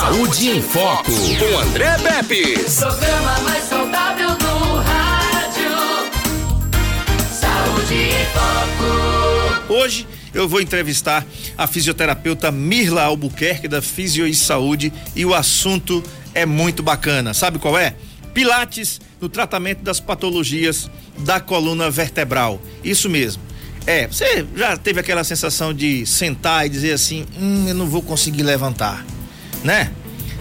Saúde em Foco, com André Pepe. Programa mais saudável do rádio. Saúde em Foco. Hoje eu vou entrevistar a fisioterapeuta Mirla Albuquerque da Fisio e Saúde e o assunto é muito bacana. Sabe qual é? Pilates no tratamento das patologias da coluna vertebral. Isso mesmo. É, você já teve aquela sensação de sentar e dizer assim, hum, eu não vou conseguir levantar, né?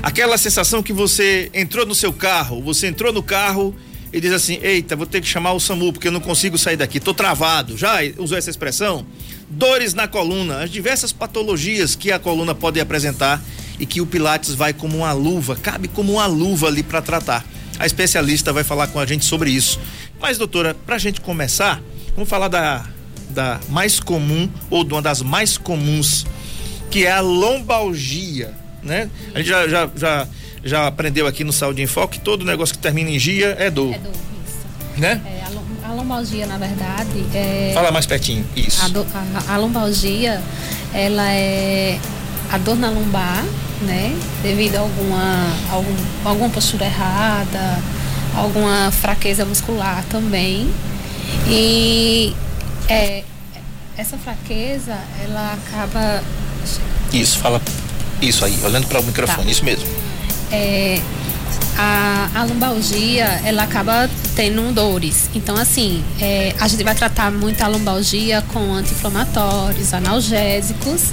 Aquela sensação que você entrou no seu carro, você entrou no carro e diz assim, eita, vou ter que chamar o SAMU porque eu não consigo sair daqui, tô travado. Já usou essa expressão? Dores na coluna, as diversas patologias que a coluna pode apresentar e que o Pilates vai como uma luva, cabe como uma luva ali para tratar. A especialista vai falar com a gente sobre isso. Mas, doutora, pra gente começar, vamos falar da da mais comum ou de uma das mais comuns, que é a lombalgia, né? A gente já, já, já, já aprendeu aqui no Saúde em Foco que todo negócio que termina em gia é dor. É dor, isso. Né? É, a, lom- a lombalgia, na verdade, é. Fala mais pertinho, isso. A, do- a- a lombalgia, ela é a dor na lombar, né? Devido a alguma, algum, alguma postura errada, alguma fraqueza muscular também. E é, essa fraqueza, ela acaba Isso, fala isso aí, olhando para o microfone, Tá. isso mesmo. é, a, a lombalgia ela acaba tendo dores. Então, assim, é, a gente vai tratar muito a lombalgia com anti-inflamatórios, analgésicos.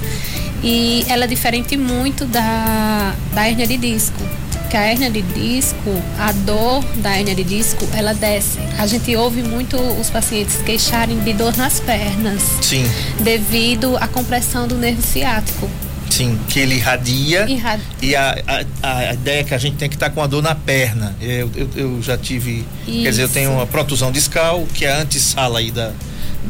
E ela é diferente muito da, da hérnia de disco. Porque a hérnia de disco, a dor da hérnia de disco, ela desce. A gente ouve muito os pacientes queixarem de dor nas pernas, Sim, devido à compressão do nervo ciático. Sim, que ele irradia Irra- e a, a, a ideia é que a gente tem que estar com a dor na perna. Eu, eu, eu já tive, quer dizer, eu Isso. tenho uma protusão discal, que é a antessala aí da,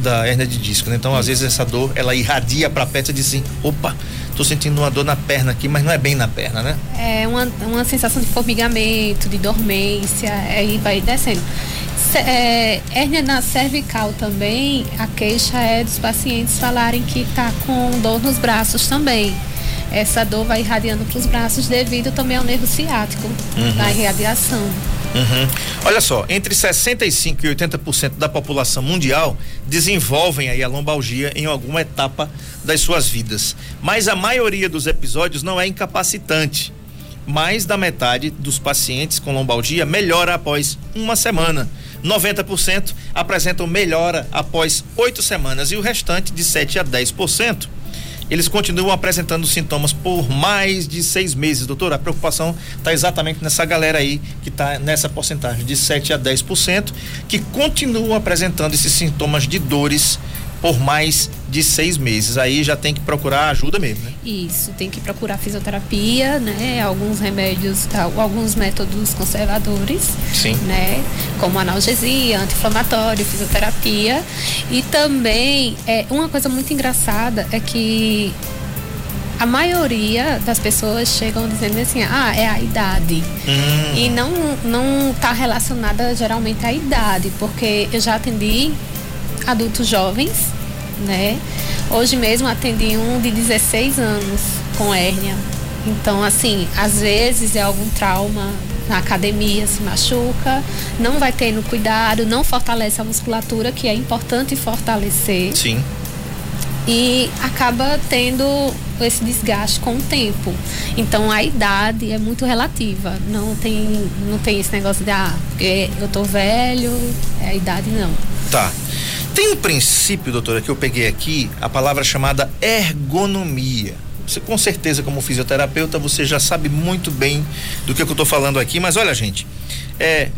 da hernia de disco, né? Então, às vezes, essa dor, ela irradia pra perna e diz assim, opa, tô sentindo uma dor na perna aqui, mas não é bem na perna, né? É uma, uma sensação de formigamento, de dormência, aí vai descendo. É, hérnia na cervical também, a queixa é dos pacientes falarem que tá com dor nos braços também. Essa dor vai irradiando para os braços devido também ao nervo ciático, da irradiação. Uhum. Olha só, entre 65% e 80% da população mundial desenvolvem aí a lombalgia em alguma etapa das suas vidas. Mas a maioria dos episódios não é incapacitante. Mais da metade dos pacientes com lombalgia melhora após uma semana. 90% apresentam melhora após oito semanas e o restante, de 7 a 10%, eles continuam apresentando sintomas por mais de seis meses, doutor. A preocupação está exatamente nessa galera aí que está nessa porcentagem de 7 a 10%, que continuam apresentando esses sintomas de dores por mais de seis meses. Aí já tem que procurar ajuda mesmo, né? Isso, tem que procurar fisioterapia, né? Alguns remédios, tá, alguns métodos conservadores. Sim. Né? Como analgesia, anti-inflamatório, fisioterapia. E também, é, uma coisa muito engraçada é que a maioria das pessoas chegam dizendo assim, ah, é a idade. Hum, E não não está relacionada geralmente à idade, porque eu já atendi adultos jovens, né? Hoje mesmo atendi um de 16 anos com hérnia. Então, assim, às vezes é algum trauma na academia, se machuca, não vai tendo cuidado, não fortalece a musculatura, que é importante fortalecer sim. e acaba tendo esse desgaste com o tempo. Então a idade é muito relativa. Não tem, não tem esse negócio de ah, eu tô velho, é a idade não. Tá. Tem um princípio, doutora, que eu peguei aqui, a palavra chamada ergonomia. Você com certeza, como fisioterapeuta, você já sabe muito bem do que, eu estou falando aqui, mas olha, gente, é,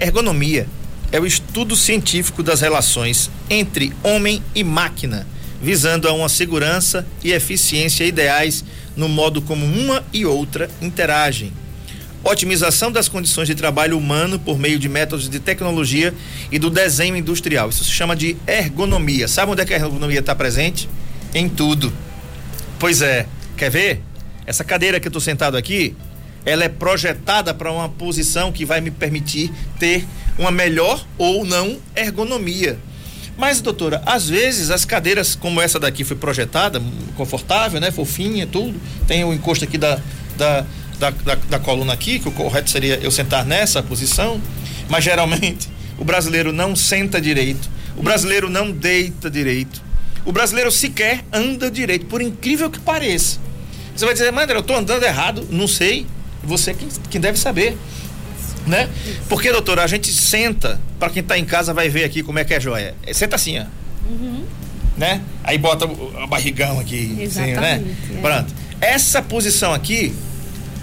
ergonomia é o estudo científico das relações entre homem e máquina, visando a uma segurança e eficiência ideais no modo como uma e outra interagem otimização das condições de trabalho humano por meio de métodos de tecnologia e do desenho industrial. Isso se chama de ergonomia. Sabe onde é que a ergonomia está presente? Em tudo. Pois é. Quer ver? Essa cadeira que eu estou sentado aqui, ela é projetada para uma posição que vai me permitir ter uma melhor ou não ergonomia. Mas, doutora, às vezes as cadeiras como essa daqui foi projetada, confortável, né? Fofinha, tudo. Tem o encosto aqui da, da, da, da, da coluna aqui, que o correto seria eu sentar nessa posição, mas geralmente o brasileiro não senta direito, o brasileiro não deita direito, o brasileiro sequer anda direito, por incrível que pareça. Você vai dizer, Mandra, eu estou andando errado, não sei, você quem, quem deve saber. Né? Porque, doutora, a gente senta, para quem está em casa vai ver aqui como é que é joia. É, senta assim, ó. Uhum. Né? Aí bota o, o barrigão aqui. Assim, né? Exatamente, é. Pronto. Essa posição aqui,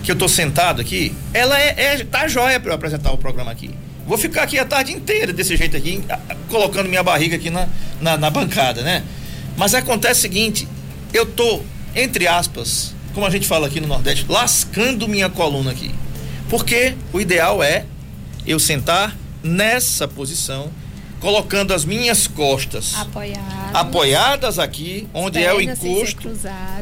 que eu tô sentado aqui, ela é, é tá joia para eu apresentar o programa aqui. Vou ficar aqui a tarde inteira desse jeito aqui, colocando minha barriga aqui na, na, na bancada, né? Mas acontece o seguinte, eu tô, entre aspas, como a gente fala aqui no Nordeste, lascando minha coluna aqui. Porque o ideal é eu sentar nessa posição, colocando as minhas costas Apoiado. apoiadas aqui, onde é o encosto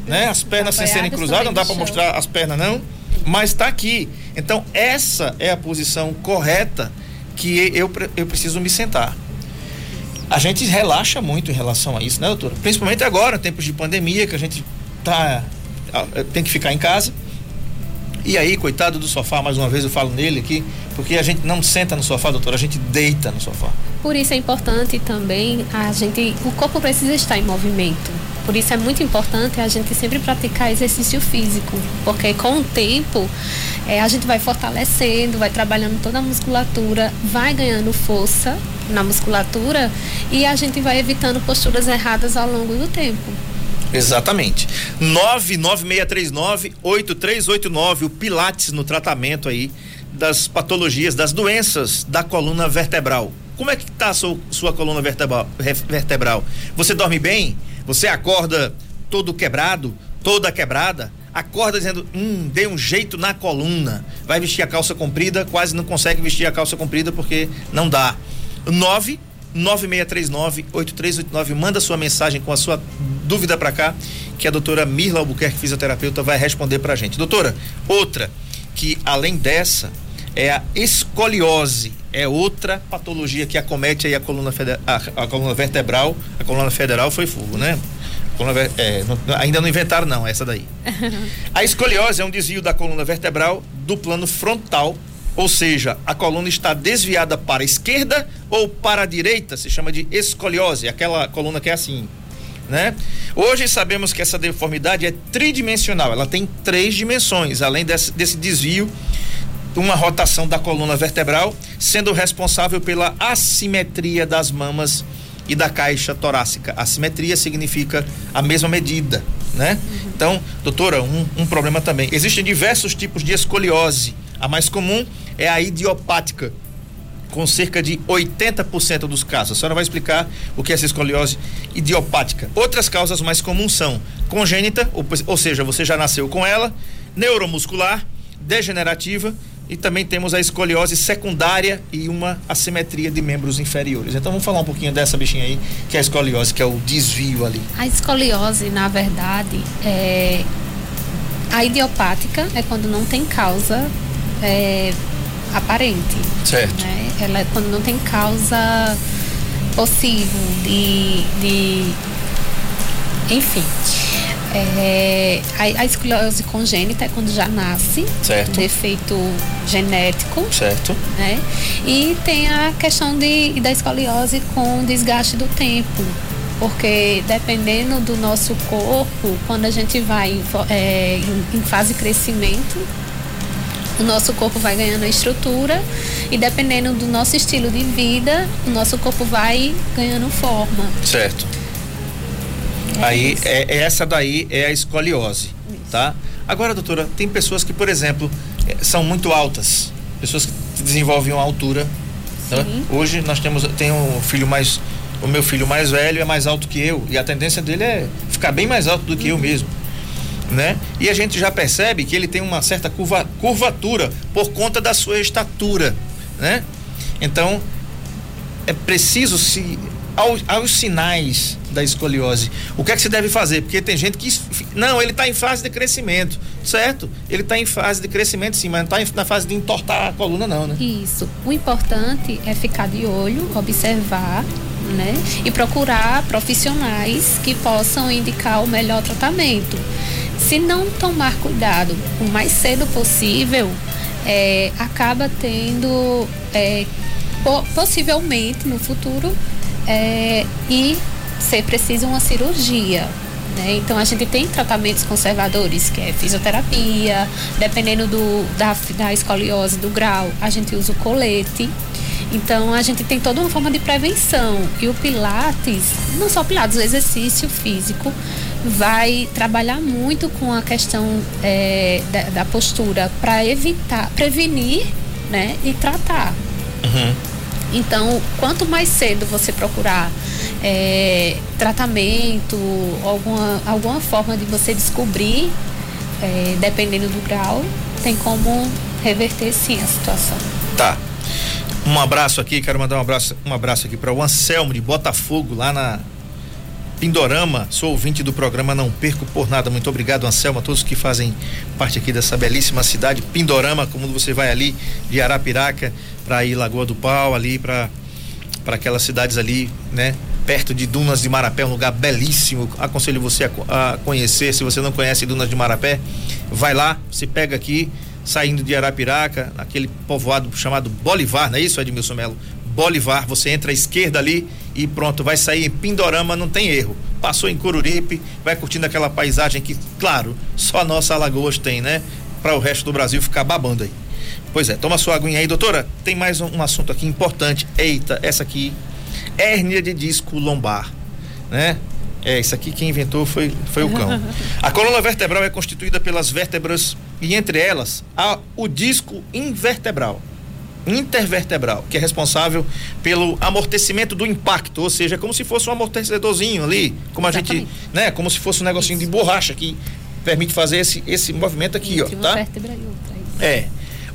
né? As pernas sem serem Apoiadas cruzadas, não dá para mostrar as pernas não, mas está aqui. Então essa é a posição correta que eu, eu preciso me sentar. A gente relaxa muito em relação a isso, né, doutora? Principalmente agora, tempos de pandemia, que a gente tá tem que ficar em casa. E aí, coitado do sofá, mais uma vez eu falo nele aqui, porque a gente não senta no sofá, doutora, a gente deita no sofá. Por isso é importante também a gente, o corpo precisa estar em movimento. Por isso é muito importante a gente sempre praticar exercício físico, porque com o tempo eh, a gente vai fortalecendo, vai trabalhando toda a musculatura, vai ganhando força na musculatura e a gente vai evitando posturas erradas ao longo do tempo. Exatamente. 99639-8389, o Pilates no tratamento aí das patologias, das doenças da coluna vertebral. Como é que tá a sua, sua coluna vertebral, vertebral? Você dorme bem? Você acorda todo quebrado, toda quebrada? Acorda dizendo, hum, dei um jeito na coluna. Vai vestir a calça comprida, quase não consegue vestir a calça comprida porque não dá. 9 9639-8389. Manda sua mensagem com a sua dúvida para cá, que a doutora Mirla Albuquerque, fisioterapeuta, vai responder pra gente. Doutora, outra, que além dessa, é a escoliose. É outra patologia que acomete aí a coluna, fede- a, a coluna vertebral. A coluna federal foi fogo, né? Coluna é, não- ainda não inventaram, não, essa daí. A escoliose é um desvio da coluna vertebral do plano frontal, ou seja, a coluna está desviada para a esquerda ou para a direita, se chama de escoliose, aquela coluna que é assim, né? Hoje sabemos que essa deformidade é tridimensional, ela tem três dimensões, além desse, desse desvio, uma rotação da coluna vertebral, sendo responsável pela assimetria das mamas e da caixa torácica. Assimetria significa a mesma medida, né? Então, doutora, um, um problema também. Existem diversos tipos de escoliose. A mais comum é a idiopática, com cerca de 80% dos casos. A senhora vai explicar o que é essa escoliose idiopática. Outras causas mais comuns são congênita, ou, ou seja, você já nasceu com ela, neuromuscular, degenerativa e também temos a escoliose secundária e uma assimetria de membros inferiores. Então vamos falar um pouquinho dessa bichinha aí, que é a escoliose, que é o desvio ali. A escoliose, na verdade, é a idiopática é quando não tem causa é, aparente. Certo. né? Ela é quando não tem causa possível de, de enfim. É, a, a escoliose congênita é quando já nasce, Certo. defeito genético, Certo. né? E tem a questão de, da escoliose com desgaste do tempo. Porque dependendo do nosso corpo, quando a gente vai em, é, em, em fase de crescimento, o nosso corpo vai ganhando estrutura e dependendo do nosso estilo de vida, o nosso corpo vai ganhando forma. Certo. É Aí, isso. é, é essa daí é a escoliose, tá? Agora, doutora, tem pessoas que, por exemplo, eh, são muito altas, pessoas que desenvolvem uma altura. tá? Hoje nós temos, tem um filho mais, o meu filho mais velho é mais alto que eu e a tendência dele é ficar bem mais alto do que eu mesmo, né? E a gente já percebe que ele tem uma certa curva, curvatura por conta da sua estatura, né? Então, é preciso se aos, aos sinais da escoliose. O que é que se deve fazer? Porque tem gente que não, ele está em fase de crescimento, certo? Ele está em fase de crescimento sim, mas não está na fase de entortar a coluna não, né? Isso. O importante é ficar de olho, observar, né? E procurar profissionais que possam indicar o melhor tratamento. Se não tomar cuidado o mais cedo possível, é, acaba tendo é, possivelmente no futuro é, e ser preciso uma cirurgia. Né? Então a gente tem tratamentos conservadores, que é fisioterapia, dependendo do, da, da escoliose, do grau, a gente usa o colete. Então a gente tem toda uma forma de prevenção. E o Pilates, não só Pilates, o exercício físico vai trabalhar muito com a questão é, da, da, postura para evitar, prevenir né, e tratar. Uhum. Então, quanto mais cedo você procurar é, tratamento, alguma, alguma forma de você descobrir, é, dependendo do grau, tem como reverter sim a situação. Tá. Um abraço aqui, quero mandar um abraço, um abraço aqui para o Anselmo de Botafogo, lá na Pindorama. Sou ouvinte do programa Não Perco por Nada. Muito obrigado, Anselmo, a todos que fazem parte aqui dessa belíssima cidade. Pindorama, como você vai ali de Arapiraca para ir Lagoa do Pau, ali para aquelas cidades ali, né? Perto de Dunas de Marapé, um lugar belíssimo. Aconselho você a, a conhecer. Se você não conhece Dunas de Marapé, vai lá, se pega aqui, saindo de Arapiraca, aquele povoado chamado Bolivar, não é isso, Edmilson Melo? Bolivar, você entra à esquerda ali e pronto, vai sair em Pindorama, não tem erro. Passou em Cururipe, vai curtindo aquela paisagem que, claro, só a nossa Alagoas tem, né? Para o resto do Brasil ficar babando aí. Pois é, toma sua aguinha aí, doutora. Tem mais um, um assunto aqui importante. Eita, essa aqui, hérnia de disco lombar, né? É, isso aqui quem inventou foi, foi o cão. A coluna vertebral é constituída pelas vértebras e entre elas há o disco invertebral, intervertebral, que é responsável pelo amortecimento do impacto, ou seja, como se fosse um amortecedorzinho ali, como Exatamente. a gente, né, como se fosse um negocinho isso. de borracha que permite fazer esse esse movimento aqui, ó, tá? E outra, é.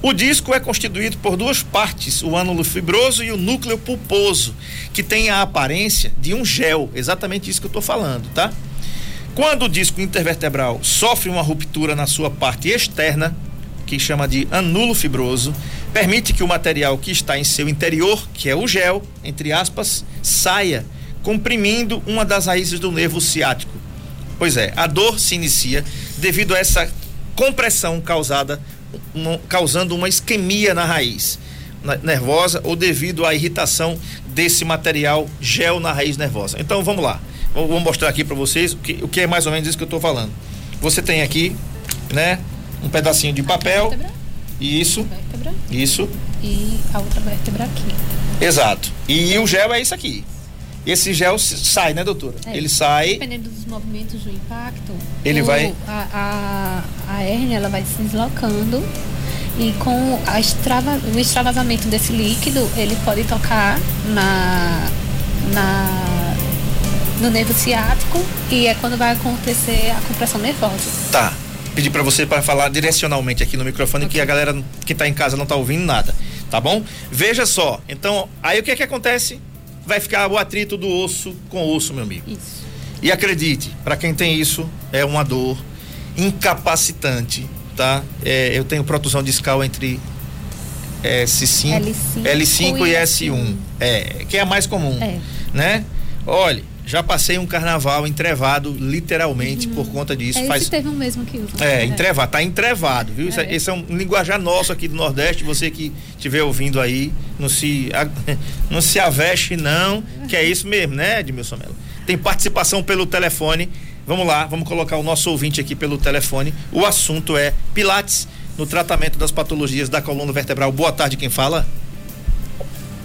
O disco é constituído por duas partes, o ânulo fibroso e o núcleo pulposo, que tem a aparência de um gel, exatamente isso que eu estou falando, tá? Quando o disco intervertebral sofre uma ruptura na sua parte externa, que chama de anulo fibroso, permite que o material que está em seu interior, que é o gel, entre aspas, saia, comprimindo uma das raízes do nervo ciático. Pois é, a dor se inicia devido a essa compressão causada causando uma isquemia na raiz nervosa ou devido à irritação desse material gel na raiz nervosa. Então vamos lá, vou mostrar aqui para vocês o que, o que é mais ou menos isso que eu estou falando. Você tem aqui, né, um pedacinho de papel. Isso. Isso. E a outra vértebra aqui. Exato. E o gel é isso aqui. Esse gel sai, né, doutora? É, ele sai. Dependendo dos movimentos do impacto, ele o, vai. A, a, a hérnia ela vai se deslocando e com a extrava, o extravasamento desse líquido, ele pode tocar na, na, no nervo ciático e é quando vai acontecer a compressão nervosa. Tá. Pedir para você para falar direcionalmente aqui no microfone okay. que a galera que está em casa não está ouvindo nada, tá bom? Veja só. Então, aí o que é que acontece? vai ficar o atrito do osso com osso, meu amigo. Isso. E acredite, para quem tem isso, é uma dor incapacitante, tá? É, eu tenho protusão discal entre S5, L5, L5 e S1. É, que é a mais comum, é. né? Olha, já passei um carnaval entrevado, literalmente, uhum. por conta disso. É, Faz... teve um mesmo que usa. É, entrevado, tá entrevado, viu? É. Esse é um linguajar nosso aqui do Nordeste. Você que estiver ouvindo aí, não se, não se aveste, não, que é isso mesmo, né, Edmilson Mello? Tem participação pelo telefone. Vamos lá, vamos colocar o nosso ouvinte aqui pelo telefone. O assunto é Pilates no tratamento das patologias da coluna vertebral. Boa tarde, quem fala?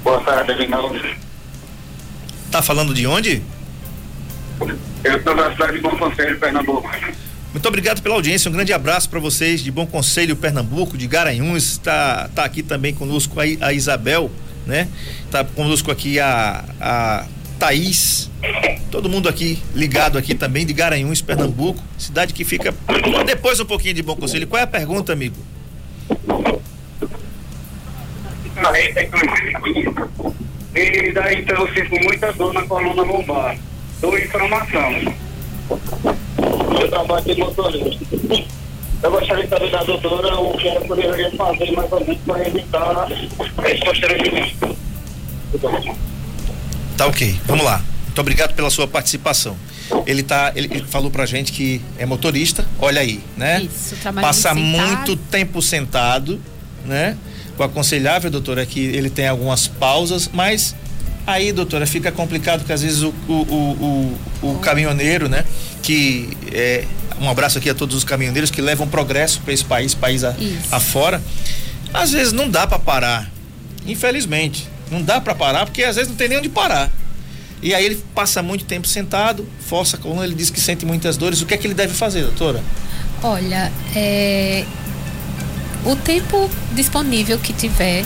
Boa tarde, Aguinaldo. Tá falando de onde? Eu estou na cidade de Bom Conselho, Pernambuco. Muito obrigado pela audiência, um grande abraço para vocês de Bom Conselho, Pernambuco, de Garanhuns, está tá aqui também conosco a, a Isabel, né? Tá conosco aqui a, a Thaís, todo mundo aqui ligado aqui também de Garanhuns, Pernambuco, cidade que fica depois um pouquinho de Bom Conselho. Qual é a pergunta, amigo? E daí então eu sinto muita dor na coluna lombar dou informação. Eu trabalho de motorista. Eu gostaria de saber da doutora o que ela poderia fazer mais ou menos para evitar esse constrangimento. Tá ok, vamos lá. Muito obrigado pela sua participação. Ele tá, ele, ele falou pra gente que é motorista, olha aí, né? Isso, trabalha Passa muito sentado. muito tempo sentado, né? O aconselhável, doutora, é que ele tem algumas pausas, mas aí, doutora, fica complicado que às vezes o, o, o, o, caminhoneiro, né? Que é, um abraço aqui a todos os caminhoneiros que levam progresso para esse país, país a- afora. Às vezes não dá para parar, infelizmente. Não dá para parar porque às vezes não tem nem onde parar. E aí ele passa muito tempo sentado, força a coluna, ele diz que sente muitas dores. O que é que ele deve fazer, doutora? Olha, é, o tempo disponível que tiver,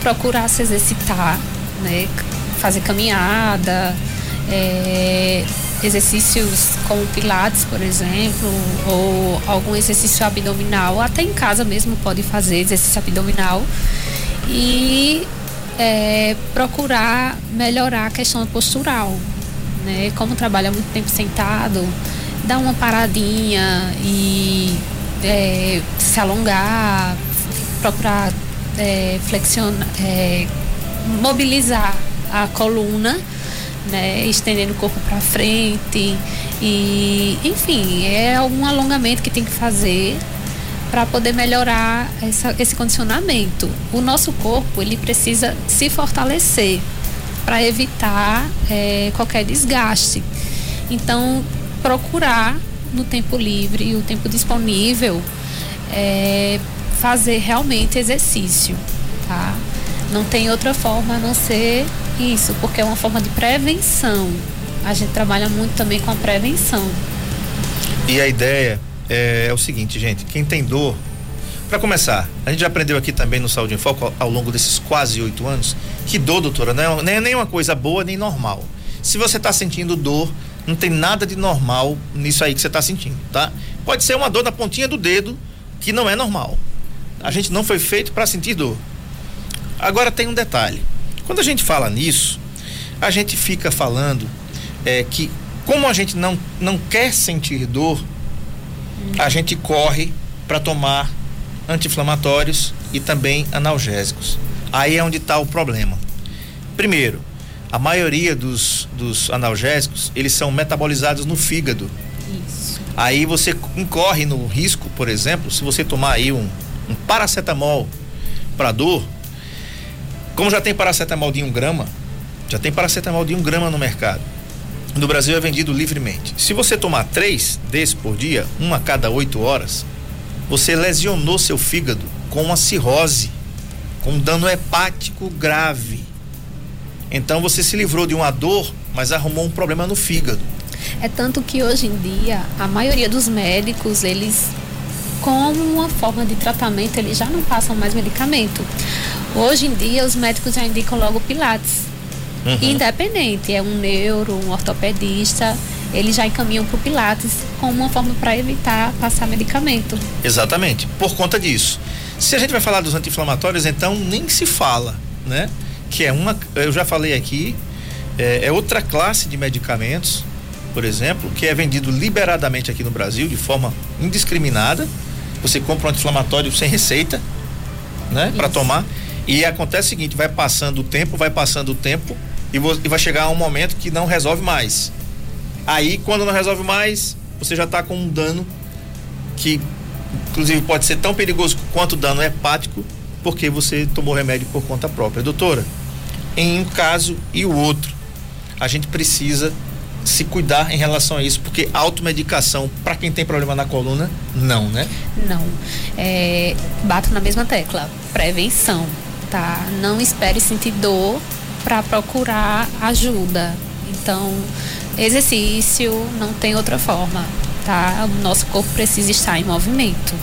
procurar se exercitar, né? Fazer caminhada, é, exercícios como pilates, por exemplo, ou algum exercício abdominal, até em casa mesmo pode fazer exercício abdominal e é, procurar melhorar a questão postural, né? Como trabalha muito tempo sentado, dar uma paradinha e é, se alongar, procurar é, flexionar, é, mobilizar a coluna, né? Estendendo o corpo para frente e, enfim, é algum alongamento que tem que fazer para poder melhorar essa- esse condicionamento. O nosso corpo ele precisa se fortalecer para evitar eh, qualquer desgaste. Então, procurar no tempo livre, o tempo disponível, eh, fazer realmente exercício, tá? Não tem outra forma a não ser isso, porque é uma forma de prevenção. A gente trabalha muito também com a prevenção. E a ideia é, é o seguinte, gente, quem tem dor, para começar, a gente já aprendeu aqui também no Saúde em Foco ao, longo desses quase oito anos que dor, doutora, não é, nem é nem uma coisa boa nem normal. Se você está sentindo dor, não tem nada de normal nisso aí que você está sentindo, tá? Pode ser uma dor na pontinha do dedo que não é normal. A gente não foi feito para sentir dor. Agora tem um detalhe. Quando a gente fala nisso, a gente fica falando é, que como a gente não, não quer sentir dor, a gente corre para tomar anti-inflamatórios e também analgésicos. Aí é onde está o problema. Primeiro, a maioria dos, dos analgésicos, eles são metabolizados no fígado. Isso. Aí você incorre no risco, por exemplo, se você tomar aí um, um paracetamol para dor, como já tem paracetamol de um grama, já tem paracetamol de um grama no mercado. No Brasil é vendido livremente. Se você tomar três desses por dia, uma a cada oito horas, você lesionou seu fígado com uma cirrose, com um dano hepático grave. Então você se livrou de uma dor, mas arrumou um problema no fígado. É tanto que hoje em dia a maioria dos médicos, eles como uma forma de tratamento, eles já não passam mais medicamento. Hoje em dia os médicos já indicam logo pilates. Uhum. Independente, é um neuro, um ortopedista, eles já encaminham para o pilates como uma forma para evitar passar medicamento. Exatamente, por conta disso. Se a gente vai falar dos anti-inflamatórios, então nem se fala, né? Que é uma, eu já falei aqui, é, é outra classe de medicamentos, por exemplo, que é vendido liberadamente aqui no Brasil de forma indiscriminada. Você compra um anti-inflamatório sem receita, né? Para tomar. E acontece o seguinte, vai passando o tempo, vai passando o tempo e, e vai chegar um momento que não resolve mais. Aí, quando não resolve mais, você já está com um dano que, inclusive, pode ser tão perigoso quanto o dano hepático, porque você tomou remédio por conta própria. Doutora, em um caso e o outro, a gente precisa se cuidar em relação a isso, porque automedicação, para quem tem problema na coluna, não, né? Não. É, bato na mesma tecla. Prevenção, tá? Não espere sentir dor para procurar ajuda. Então, exercício não tem outra forma, tá? O nosso corpo precisa estar em movimento.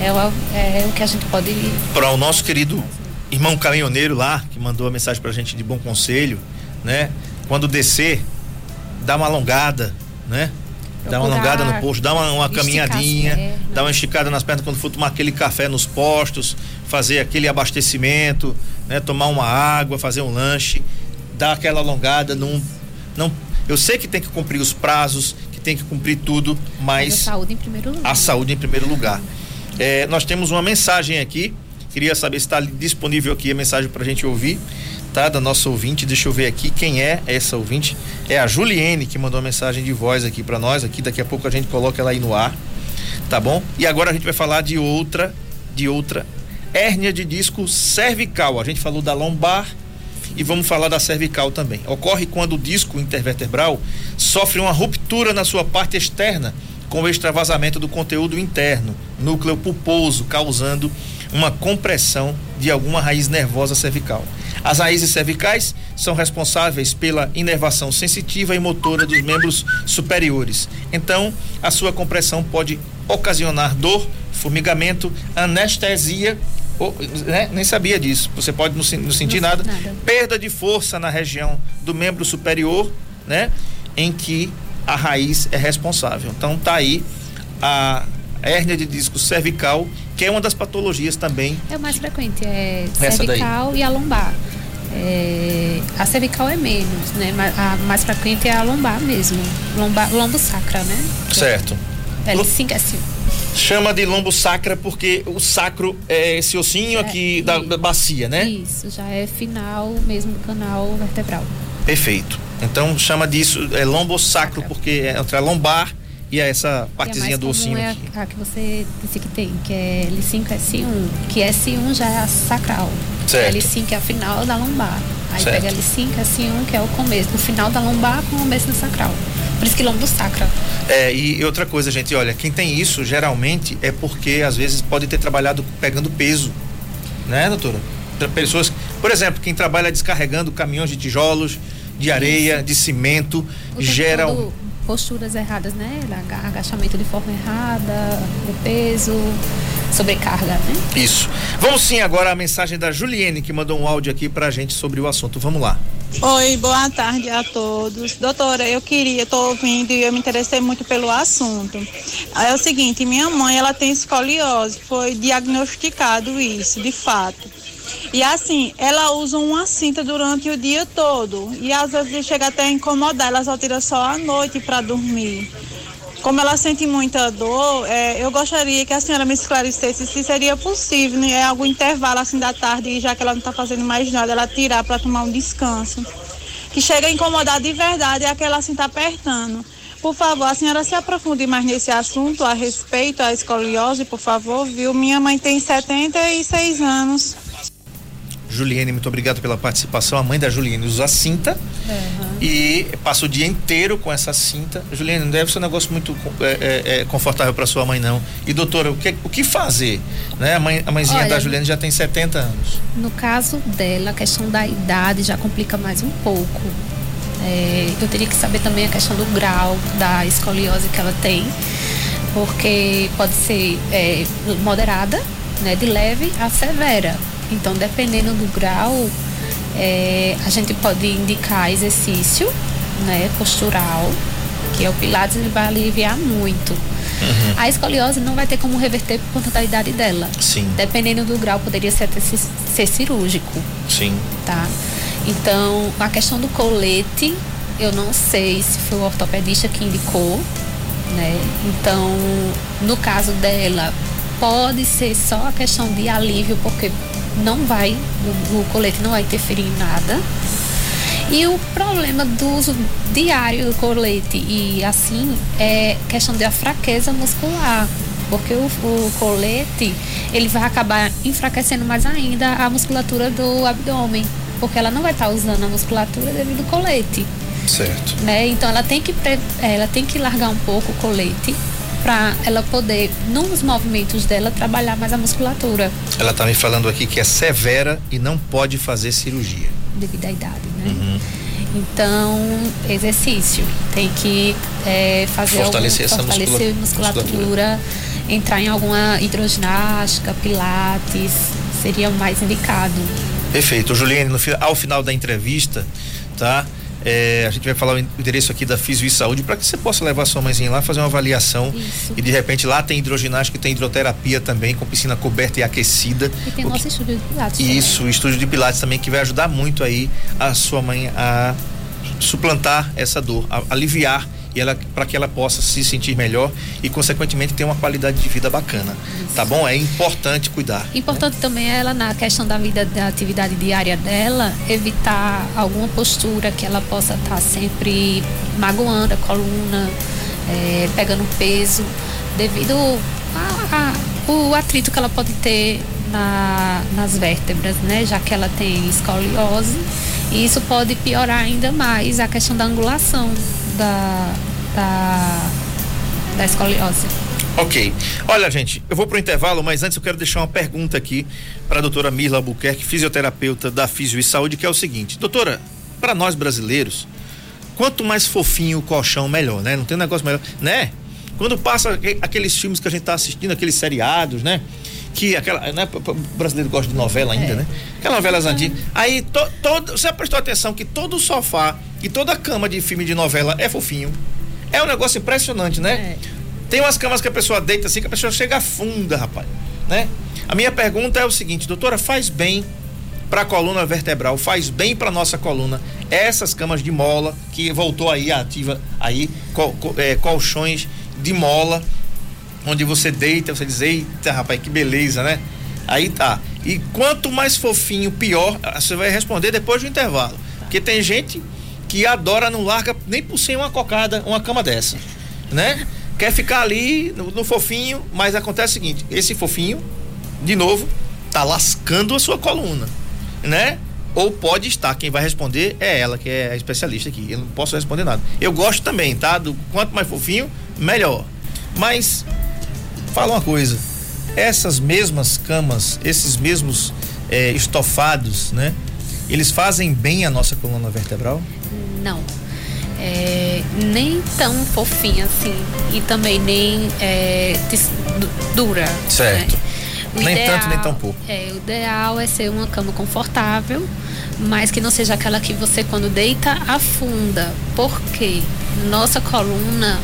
É o, é o que a gente pode. Para o nosso querido irmão caminhoneiro lá, que mandou a mensagem pra gente de bom conselho, né? Quando descer, dá uma alongada, né? Dá uma alongada no posto, dá uma, uma caminhadinha, pernas. dá uma esticada nas pernas quando for tomar aquele café nos postos, fazer aquele abastecimento, né? Tomar uma água, fazer um lanche, dar aquela alongada, não, não, eu sei que tem que cumprir os prazos, que tem que cumprir tudo, Mas mas a saúde em primeiro lugar. a saúde em primeiro lugar. É, nós temos uma mensagem aqui. Queria saber se está disponível aqui a mensagem para a gente ouvir. Tá? Da nossa ouvinte. Deixa eu ver aqui quem é essa ouvinte. É a Juliene que mandou uma mensagem de voz aqui para nós. Aqui daqui a pouco a gente coloca ela aí no ar, tá bom? E agora a gente vai falar de outra, de outra hérnia de disco cervical. A gente falou da lombar e vamos falar da cervical também. Ocorre quando o disco intervertebral sofre uma ruptura na sua parte externa com o extravasamento do conteúdo interno, núcleo pulposo, causando uma compressão de alguma raiz nervosa cervical. As raízes cervicais são responsáveis pela inervação sensitiva e motora dos membros superiores. Então, a sua compressão pode ocasionar dor, formigamento, anestesia ou, né? nem sabia disso. Você pode não, não sentir não nada. nada. Perda de força na região do membro superior, né? Em que a raiz é responsável. Então tá aí a hérnia de disco cervical, que é uma das patologias também. É o mais frequente, é cervical daí. e a lombar. É, a cervical é menos, né? A mais frequente é a lombar mesmo. Lombar, lombo sacra, né? Certo. L5 é assim. Chama de lombo sacra porque o sacro é esse ossinho é, aqui da, da, bacia, né? Isso, já é final mesmo do canal vertebral. Perfeito. Então chama disso é lombo sacro porque é entre a lombar e é essa partezinha do ossinho é aqui. A, a que você disse que tem, que é L5 S1, que S1 já é a sacral. Certo. L5 é a final da lombar. Aí certo. pega L5 S1, que é o começo, o final da lombar com o começo da sacral. Por isso que lombo sacra. É, e outra coisa, gente, olha, quem tem isso geralmente é porque às vezes pode ter trabalhado pegando peso, né, doutora? Pessoas, por exemplo, quem trabalha descarregando caminhões de tijolos, de areia, isso. de cimento, geral posturas erradas, né? Agachamento de forma errada, o peso, sobrecarga, né? Isso. Vamos sim agora a mensagem da Juliene que mandou um áudio aqui pra gente sobre o assunto. Vamos lá. Oi, boa tarde a todos. Doutora, eu queria, tô ouvindo e eu me interessei muito pelo assunto. É o seguinte, minha mãe, ela tem escoliose, foi diagnosticado isso, de fato. E assim, ela usa uma cinta durante o dia todo. E às vezes chega até a incomodar, ela só tira só à noite para dormir. Como ela sente muita dor, é, eu gostaria que a senhora me esclarecesse se seria possível, né, é algum intervalo assim da tarde, já que ela não está fazendo mais nada, ela tirar para tomar um descanso. Que chega a incomodar de verdade é aquela assim tá apertando. Por favor, a senhora se aprofunde mais nesse assunto a respeito à escoliose, por favor, viu? Minha mãe tem 76 anos. Juliene, muito obrigado pela participação. A mãe da Juliene usa cinta uhum. e passa o dia inteiro com essa cinta. Juliene, não deve ser um negócio muito é, é, é confortável para sua mãe, não. E doutora, o que, o que fazer? Né? A, mãe, a mãezinha Olha, da Juliene já tem 70 anos. No caso dela, a questão da idade já complica mais um pouco. É, eu teria que saber também a questão do grau da escoliose que ela tem, porque pode ser é, moderada, né, de leve a severa. Então, dependendo do grau, é, a gente pode indicar exercício né, postural, que é o Pilates, ele vai aliviar muito. Uhum. A escoliose não vai ter como reverter por conta da idade dela. Sim. Dependendo do grau, poderia ser até ser cirúrgico. Sim. Tá? Então, a questão do colete, eu não sei se foi o ortopedista que indicou, né? Então, no caso dela, pode ser só a questão de alívio, porque não vai, o, o colete não vai interferir em nada. E o problema do uso diário do colete e assim é questão da fraqueza muscular, porque o, o, colete ele vai acabar enfraquecendo mais ainda a musculatura do abdômen, porque ela não vai estar usando a musculatura devido ao colete. Certo. Né? Então ela tem que ela tem que largar um pouco o colete para ela poder, nos movimentos dela, trabalhar mais a musculatura. Ela está me falando aqui que é severa e não pode fazer cirurgia. Devido à idade, né? Uhum. Então, exercício. Tem que é, fazer fortalecer, algum, essa fortalecer musculatura, musculatura, entrar em alguma hidroginástica, pilates, seria o mais indicado. Perfeito. Juliane, no, ao final da entrevista, tá? É, a gente vai falar o endereço aqui da Fisio e Saúde para que você possa levar sua mãezinha lá fazer uma avaliação Isso. e de repente lá tem hidroginástica e tem hidroterapia também com piscina coberta e aquecida. E tem o nosso que... estúdio de pilates. Isso, também. o estúdio de pilates também que vai ajudar muito aí a sua mãe a suplantar essa dor, a aliviar e ela para que ela possa se sentir melhor e consequentemente ter uma qualidade de vida bacana. Tá bom? É importante cuidar. Importante também é ela na questão da vida da atividade diária dela, evitar alguma postura que ela possa estar sempre magoando a coluna, é, pegando peso, devido a, a, o atrito que ela pode ter na, nas vértebras, né? Já que ela tem escoliose. E isso pode piorar ainda mais a questão da angulação da, da, da escoliose. Ok. Olha, gente, eu vou pro intervalo, mas antes eu quero deixar uma pergunta aqui para a doutora Mirla Albuquerque, fisioterapeuta da Fisio e Saúde, que é o seguinte: doutora, para nós brasileiros, quanto mais fofinho o colchão, melhor, né? Não tem negócio melhor, né? Quando passa aqueles filmes que a gente tá assistindo, aqueles seriados, né? Que aquela, né, o brasileiro gosta de novela ainda, é. né? Aquelas novelas antigas. Aí to, todo, você prestou atenção que todo sofá e toda cama de filme de novela é fofinho. É um negócio impressionante, né? É. Tem umas camas que a pessoa deita assim que a pessoa chega funda, rapaz, né? A minha pergunta é o seguinte, doutora, faz bem para a coluna vertebral, faz bem para nossa coluna. Essas camas de mola que voltou aí ativa aí, col, col, é, colchões de mola onde você deita, você diz, eita, rapaz, que beleza, né? Aí tá. E quanto mais fofinho, pior, você vai responder depois do intervalo. Porque tem gente que adora, não larga nem por sem uma cocada, uma cama dessa, né? Quer ficar ali no, no fofinho, mas acontece o seguinte, esse fofinho, de novo, tá lascando a sua coluna, né? Ou pode estar, quem vai responder é ela, que é a especialista aqui. Eu não posso responder nada. Eu gosto também, tá? Do quanto mais fofinho, melhor. Mas Fala uma coisa, essas mesmas camas, esses mesmos é, estofados, né? Eles fazem bem a nossa coluna vertebral? Não. É, nem tão fofinha assim e também nem é, dura. Certo. Né? Nem ideal, tanto, nem tão pouco. É, o ideal é ser uma cama confortável, mas que não seja aquela que você quando deita afunda. Porque nossa coluna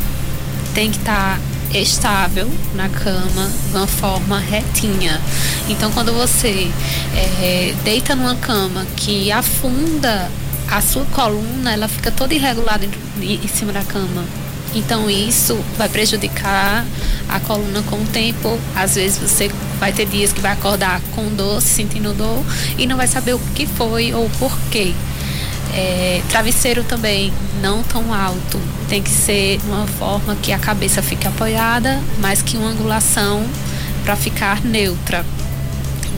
tem que estar tá estável na cama, de uma forma retinha. Então, quando você é, deita numa cama que afunda a sua coluna, ela fica toda irregular em, em cima da cama. Então isso vai prejudicar a coluna com o tempo. Às vezes você vai ter dias que vai acordar com dor, sentindo dor e não vai saber o que foi ou porquê. É, travesseiro também não tão alto, tem que ser uma forma que a cabeça fique apoiada, mas que uma angulação para ficar neutra.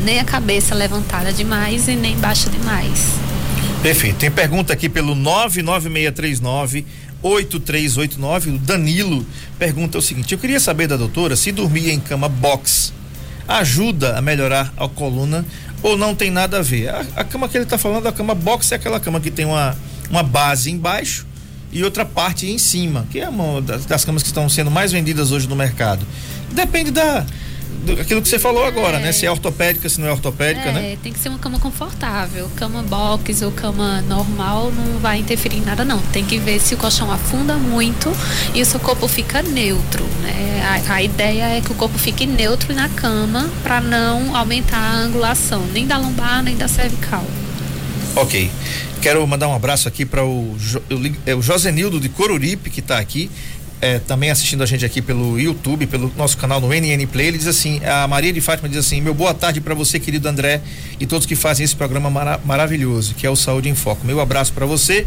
Nem a cabeça levantada demais e nem baixa demais. Perfeito. Tem pergunta aqui pelo 99639 8389. O Danilo pergunta o seguinte: Eu queria saber da doutora se dormir em cama box ajuda a melhorar a coluna ou não tem nada a ver? A, a cama que ele está falando, a cama box é aquela cama que tem uma, uma base embaixo e outra parte em cima, que é uma das, das camas que estão sendo mais vendidas hoje no mercado. Depende da, aquilo que você falou agora, é. né? Se é ortopédica, se não é ortopédica, é, né? Tem que ser uma cama confortável. Cama box ou cama normal não vai interferir em nada, não. Tem que ver se o colchão afunda muito e o seu corpo fica neutro, né? A, a ideia é que o corpo fique neutro na cama para não aumentar a angulação, nem da lombar, nem da cervical. Ok. Quero mandar um abraço aqui para o, é o Josenildo de Coruripe, que está aqui é, também assistindo a gente aqui pelo YouTube, pelo nosso canal no NN Play, ele diz assim, a Maria de Fátima diz assim, meu boa tarde para você, querido André, e todos que fazem esse programa mara maravilhoso, que é o Saúde em Foco. Meu abraço para você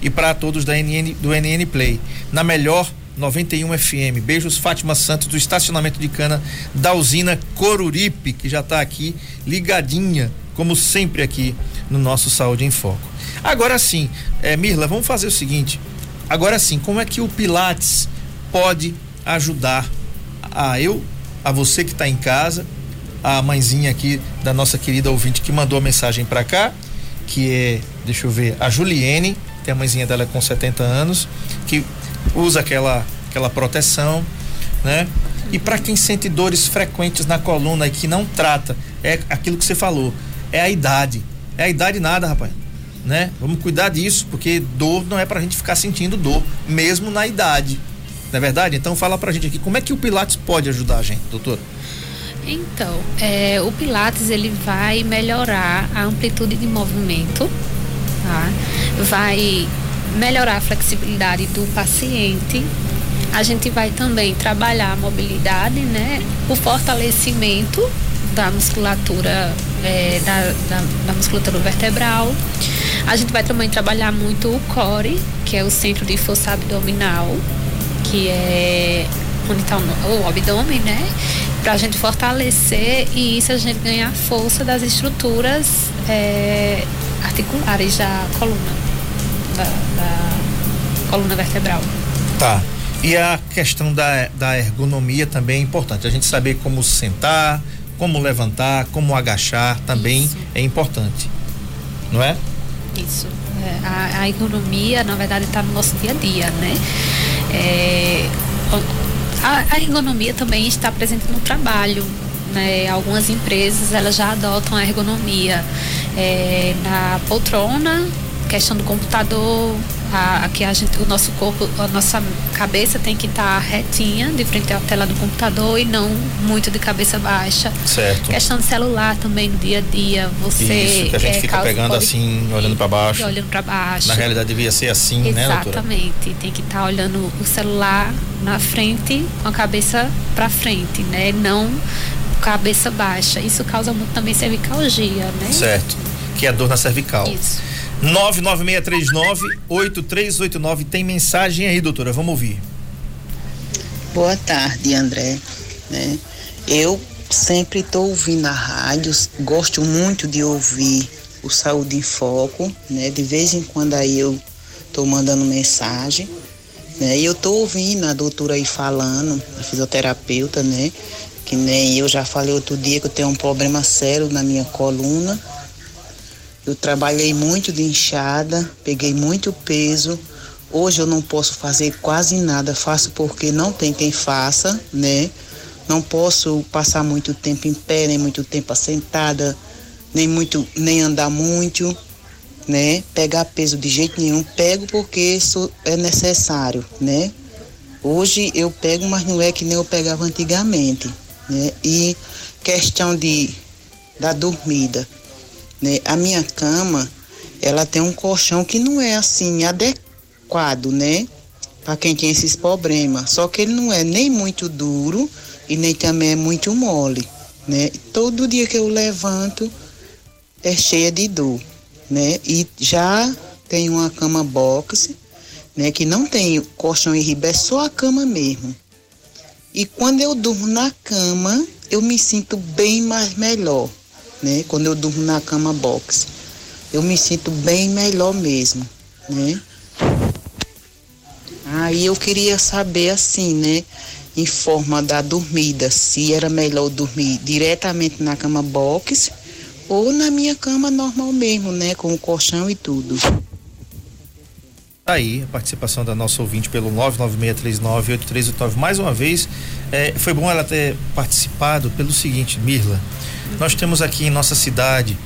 e para todos da NN, do NN Play. Na melhor 91 FM. Beijos, Fátima Santos, do estacionamento de cana da usina Coruripe, que já está aqui ligadinha, como sempre aqui no nosso Saúde em Foco. Agora sim, é, Mirla, vamos fazer o seguinte. Agora sim, como é que o Pilates pode ajudar a eu, a você que está em casa, a mãezinha aqui da nossa querida ouvinte que mandou a mensagem para cá, que é, deixa eu ver, a Juliene, tem a mãezinha dela com 70 anos, que usa aquela aquela proteção, né? E para quem sente dores frequentes na coluna e que não trata, é aquilo que você falou, é a idade. É a idade nada, rapaz. Né? Vamos cuidar disso, porque dor não é pra gente ficar sentindo dor, mesmo na idade. Não é verdade? Então fala pra gente aqui, como é que o Pilates pode ajudar a gente, doutora? Então, é, o Pilates ele vai melhorar a amplitude de movimento, tá? vai melhorar a flexibilidade do paciente. A gente vai também trabalhar a mobilidade, né? O fortalecimento da musculatura é, da, da, da, musculatura vertebral. A gente vai também trabalhar muito o core, que é o centro de força abdominal, que é onde está o, abdômen, né? Para a gente fortalecer e isso a gente ganhar força das estruturas é, articulares da coluna, da, da coluna vertebral. Tá. E a questão da, da ergonomia também é importante. A gente saber como sentar, como levantar, como agachar também Isso. é importante. Não é? Isso. É, a, a, ergonomia, na verdade, está no nosso dia a dia, né? É, a, a ergonomia também está presente no trabalho. Né? Algumas empresas elas já adotam a ergonomia é, na poltrona, questão do computador, que a gente, o nosso corpo, a nossa cabeça tem que estar tá retinha de frente à tela do computador e não muito de cabeça baixa. Certo. Questão de celular também no dia a dia, você Isso, que a gente é, fica pegando pode, assim, olhando para baixo. Olhando para baixo. Na realidade devia ser assim, Exatamente. né, doutora? Exatamente. Tem que estar tá olhando o celular na frente com a cabeça para frente, né? Não cabeça baixa. Isso causa muito também cervicalgia, né? Certo. Que é a dor na cervical. Isso. 99639-8389. Tem mensagem aí, doutora. Vamos ouvir. Boa tarde, André. Né? Eu sempre estou ouvindo a rádio, gosto muito de ouvir o Saúde em Foco, né? De vez em quando aí eu estou mandando mensagem, né? E eu estou ouvindo a doutora aí falando, a fisioterapeuta, né? Que nem eu já falei outro dia que eu tenho um problema sério na minha coluna eu trabalhei muito de enxada, peguei muito peso. Hoje eu não posso fazer quase nada, faço porque não tem quem faça, né? Não posso passar muito tempo em pé, nem muito tempo assentada, nem muito, nem andar muito, né? Pegar peso de jeito nenhum, pego porque isso é necessário, né? Hoje eu pego, mas não é que nem eu pegava antigamente, né? E questão de da dormida. Né? A minha cama, ela tem um colchão que não é assim adequado, né? Para quem tem esses problemas. Só que ele não é nem muito duro e nem também é muito mole, né? Todo dia que eu levanto é cheia de dor, né? E já tem uma cama box, né? Que não tem colchão e riba, é só a cama mesmo. E quando eu durmo na cama, eu me sinto bem mais melhor né? Quando eu durmo na cama box. Eu me sinto bem melhor mesmo, né? Aí eu queria saber assim, né? Em forma da dormida, se era melhor dormir diretamente na cama box ou na minha cama normal mesmo, né? Com o colchão e tudo. Aí, a participação da nossa ouvinte pelo 996398389. Mais uma vez, é, foi bom ela ter participado pelo seguinte, Mirla. Nós temos aqui em nossa cidade,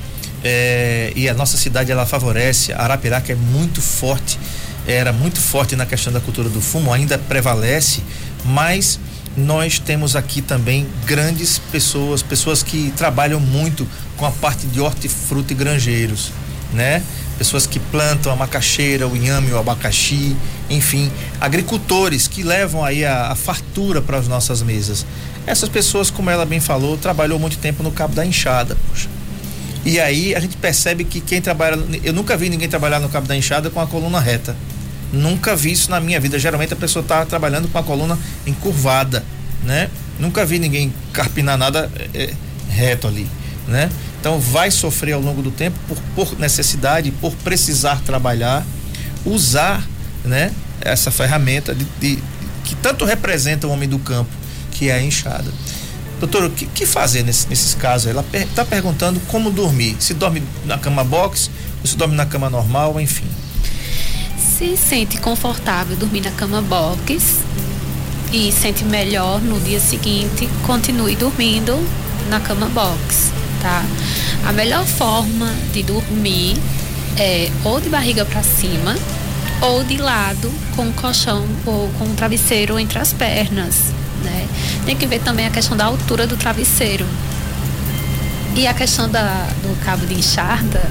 é, e a nossa cidade ela favorece, a Arapiraca é muito forte, era muito forte na questão da cultura do fumo, ainda prevalece, mas nós temos aqui também grandes pessoas, pessoas que trabalham muito com a parte de hortifruti e granjeiros, né? Pessoas que plantam a macaxeira, o inhame, o abacaxi, enfim, agricultores que levam aí a, a fartura para as nossas mesas. Essas pessoas, como ela bem falou, trabalhou muito tempo no cabo da enxada, poxa. E aí a gente percebe que quem trabalha, eu nunca vi ninguém trabalhar no cabo da enxada com a coluna reta. Nunca vi isso na minha vida. Geralmente a pessoa está trabalhando com a coluna encurvada, né? Nunca vi ninguém carpinar nada é, é, reto ali, né? Então vai sofrer ao longo do tempo por, por necessidade, por precisar trabalhar, usar, né? Essa ferramenta de, de, que tanto representa o homem do campo que é a enxada. Doutor, o que, que fazer nesse, nesses casos? Ela está per, perguntando como dormir. Se dorme na cama box, se dorme na cama normal, enfim. Se sente confortável dormir na cama box e sente melhor no dia seguinte, continue dormindo na cama box, tá? A melhor forma de dormir é ou de barriga para cima ou de lado com o colchão ou com o travesseiro entre as pernas né? Tem que ver também a questão da altura do travesseiro. E a questão da, do cabo de enxada,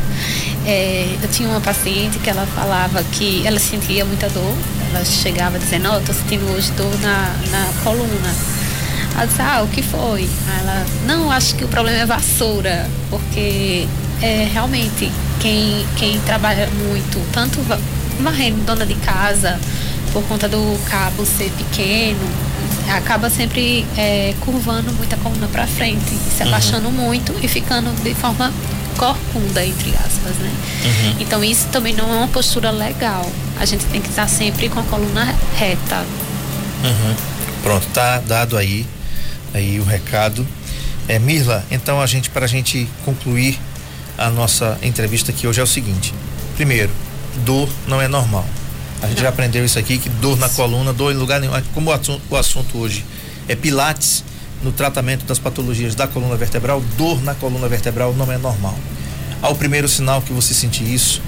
É, eu tinha uma paciente que ela falava que ela sentia muita dor. Ela chegava dizendo, ó, oh, tô sentindo hoje dor na, na coluna. Ela disse, ah, o que foi? Ela, não, acho que o problema é vassoura, porque é realmente quem, quem trabalha muito, tanto varrendo dona de casa, por conta do cabo ser pequeno, acaba sempre é, curvando muito a coluna para frente, se uhum. abaixando uhum. muito e ficando de forma corcunda, entre aspas, né? Uhum. Então isso também não é uma postura legal. A gente tem que estar sempre com a coluna reta. Uhum. Pronto, tá dado aí, aí o recado. É, Mirla, então a gente, para a gente concluir a nossa entrevista aqui hoje é o seguinte. Primeiro, dor não é normal. A gente já aprendeu isso aqui, que dor na coluna, dor em lugar nenhum. Como o assunto, o assunto hoje é pilates, no tratamento das patologias da coluna vertebral, dor na coluna vertebral não é normal. Ao primeiro sinal que você sentir isso,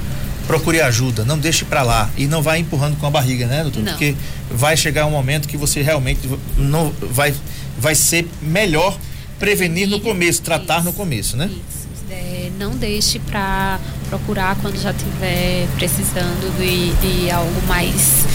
procure ajuda, não deixe para lá e não vá empurrando com a barriga, né, doutor? Não. Porque vai chegar um momento que você realmente não vai vai ser melhor prevenir no começo, tratar isso, no começo, né? Isso é, não deixe para procurar quando já estiver precisando de, de algo mais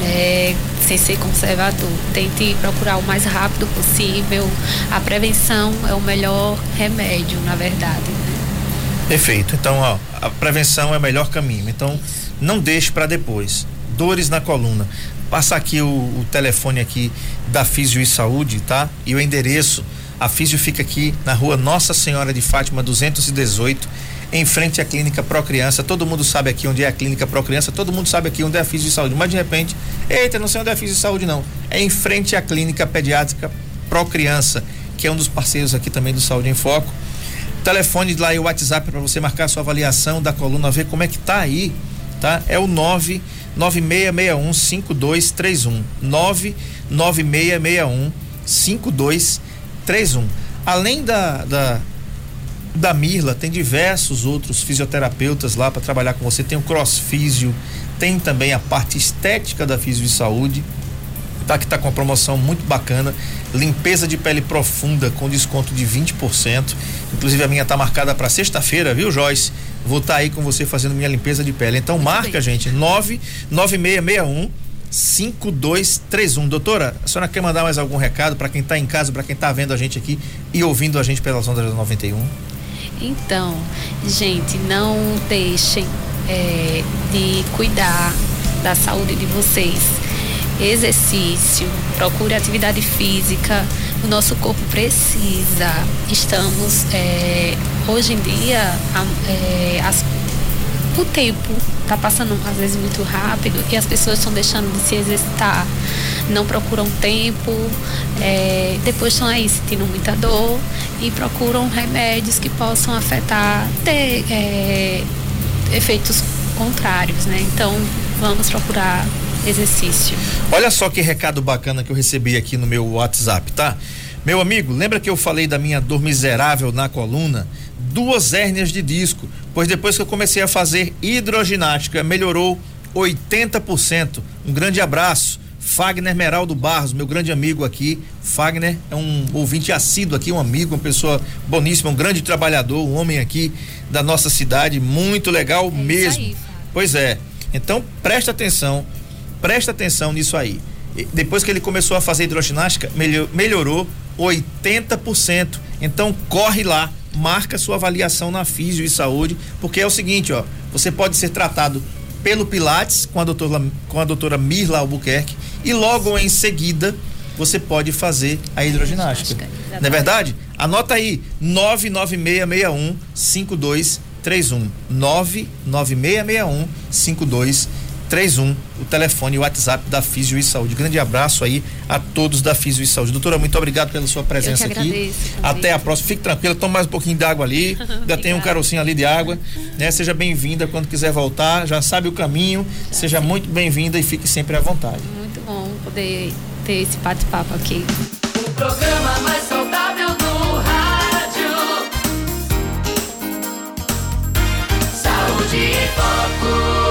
né, sem ser conservador. Tente procurar o mais rápido possível. A prevenção é o melhor remédio, na verdade. Né? Perfeito. Então, ó, a prevenção é o melhor caminho. Então, não deixe para depois. Dores na coluna. Passa aqui o, o telefone aqui da Físio e Saúde, tá? E o endereço a Físio fica aqui na rua Nossa Senhora de Fátima 218, em frente à Clínica Pro Criança. Todo mundo sabe aqui onde é a Clínica Pro Criança, todo mundo sabe aqui onde é a de Saúde. Mas de repente, eita, não sei onde é a Físio de Saúde, não. É em frente à Clínica Pediátrica Pro Criança, que é um dos parceiros aqui também do Saúde em Foco. Telefone lá e o WhatsApp para você marcar sua avaliação da coluna, ver como é que tá aí, tá? É o 99661 5231. 99661 5231. 31. Além da, da, da Mirla, tem diversos outros fisioterapeutas lá para trabalhar com você. Tem o crossfísio, tem também a parte estética da Fisio de Saúde, tá? Que tá com uma promoção muito bacana. Limpeza de pele profunda com desconto de 20%. Inclusive a minha tá marcada para sexta-feira, viu, Joyce? Vou estar tá aí com você fazendo minha limpeza de pele. Então muito marca, bem. gente, 99661 5231. Doutora, a senhora quer mandar mais algum recado para quem está em casa, para quem está vendo a gente aqui e ouvindo a gente pelas ondas da 91? Então, gente, não deixem é, de cuidar da saúde de vocês. Exercício, procure atividade física, o nosso corpo precisa. Estamos, é, hoje em dia, é, as o tempo está passando às vezes muito rápido e as pessoas estão deixando de se exercitar, não procuram tempo, é, depois estão aí sentindo muita dor e procuram remédios que possam afetar, ter é, efeitos contrários, né? Então vamos procurar exercício. Olha só que recado bacana que eu recebi aqui no meu WhatsApp, tá? Meu amigo, lembra que eu falei da minha dor miserável na coluna? Duas hérnias de disco, pois depois que eu comecei a fazer hidroginástica, melhorou 80%. Um grande abraço. Fagner Meraldo Barros, meu grande amigo aqui. Fagner é um ouvinte assíduo aqui, um amigo, uma pessoa boníssima, um grande trabalhador, um homem aqui da nossa cidade, muito legal é mesmo. Aí, pois é. Então presta atenção, presta atenção nisso aí. depois que ele começou a fazer hidroginástica, melhorou 80%. Então corre lá, marca sua avaliação na Físio e Saúde, porque é o seguinte, ó, você pode ser tratado pelo Pilates com a doutora, com a doutora Mirla Albuquerque e logo em seguida você pode fazer a hidroginástica. Não é verdade? Anota aí, 99661 5231. 99661 5231. 31, o telefone e o WhatsApp da Físio e Saúde. Grande abraço aí a todos da Físio e Saúde. Doutora, muito obrigado pela sua presença aqui. Até a próxima. Fique tranquila, tome mais um pouquinho de água ali. Ainda tem um carocinho ali de água. Né? Seja bem-vinda quando quiser voltar. Já sabe o caminho. Já Seja sim. muito bem-vinda e fique sempre à vontade. Muito bom poder ter esse bate-papo aqui. O programa mais saudável do rádio. Saúde em Foco.